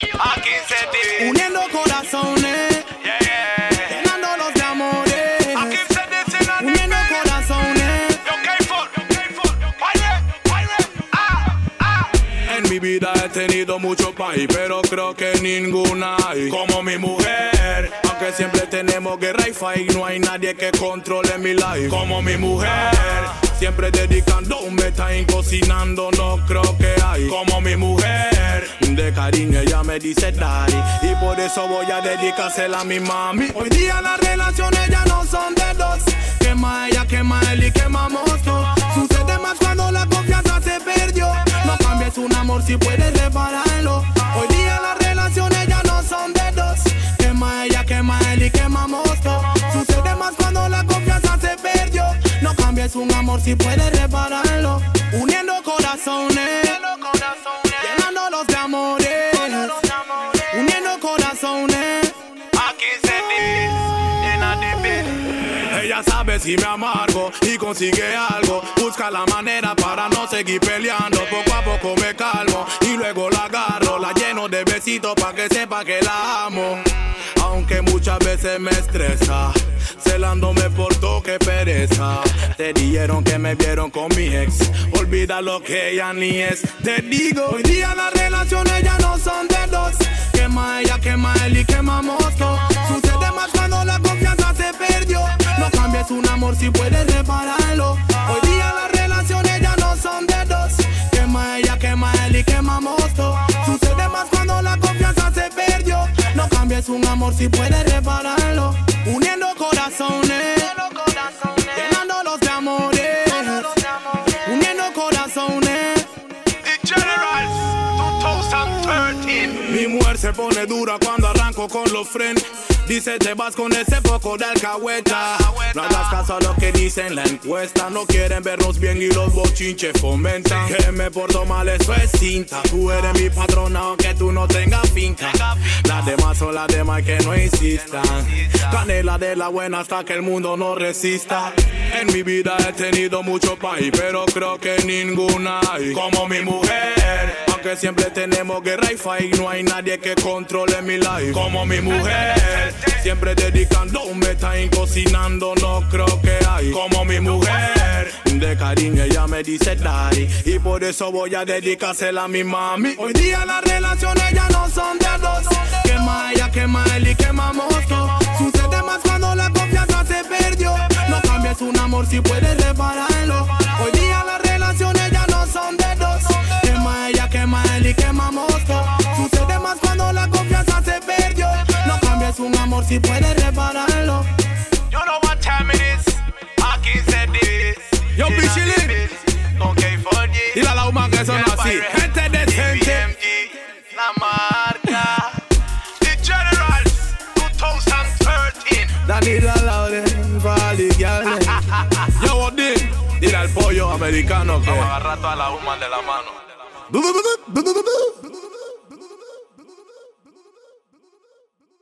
Aquí se. Uniendo corazones, Yeah, yeah. llenándolos de amores. Aquí se dice Uniendo corazones. Yo, K-Ford, yo, K-Ford. Baile, baile. Ah, ah. En mi vida he tenido mucho país, pero creo que ninguna hay como mi mujer. Aunque siempre tenemos guerra y fight, no hay nadie que controle mi life como mi mujer. Siempre dedicando un time cocinando, no creo que hay como mi mujer. De cariño ella me dice daddy y por eso voy a dedicársela a mi mami. Hoy día las relaciones ya no son de dos. Quema ella, quema él y quemamos todo. Sucede más cuando la confianza se perdió. No cambies un amor si puedes repararlo. Hoy día las relaciones ya no son de dos. Quema ella, quema él y quemamos todo. Sucede más cuando la confianza se perdió. No cambies un amor si puedes repararlo. Uniendo corazones, de amores. Uniendo corazones. Aquí se dice en la nivel. Ella sabe si me amargo y consigue algo. Busca la manera para no seguir peleando. Poco a poco me calmo y luego la agarro. La lleno de besitos para que sepa que la muchas veces me estresa. Celándome por toque pereza. Te dijeron que me vieron con mi ex. Olvida lo que ella ni es. Te digo, hoy día las relaciones ya no son de dos. Quema ella, quema él y quemamos todo. Un amor si puedes repararlo. Uniendo corazones, llenándolos de amores. Uniendo corazones. The Generals 2013. Mi mujer se pone dura cuando arranco con los frenos. Dice te vas con ese poco de alcahueta. Que dicen la encuesta. No quieren vernos bien y los bochinches fomentan. Que me porto mal, eso es cinta. Tú eres mi patrona aunque tú no tengas finca. Las demás son las demás que no insistan. Canela de la buena hasta que el mundo no resista. En mi vida he tenido mucho país, pero creo que ninguna hay como mi mujer. Aunque siempre tenemos guerra y fight, no hay nadie que controle mi life como mi mujer. Siempre dedicando un time cocinando, no creo que hay como mi mujer. De cariño ella me dice daddy y por eso voy a dedicársela a mi mami. Hoy día las relaciones ya no son de dos. Quema ella, quema él y quemamos todo. Sucede más cuando la confianza se perdió. No cambies un amor si puedes repararlo. Hoy día las si puedes repararlo. You know what time it is. Aquí se dice. Yo, en la Pichilín. Con yeah. Dile a la human que son así. Gente decente. La marca. The Generals 2013. Danila Lauren, Valley, Gale. Yo, Odin. Dile al pollo americano que. Vamos a agarrar toda la human de la mano.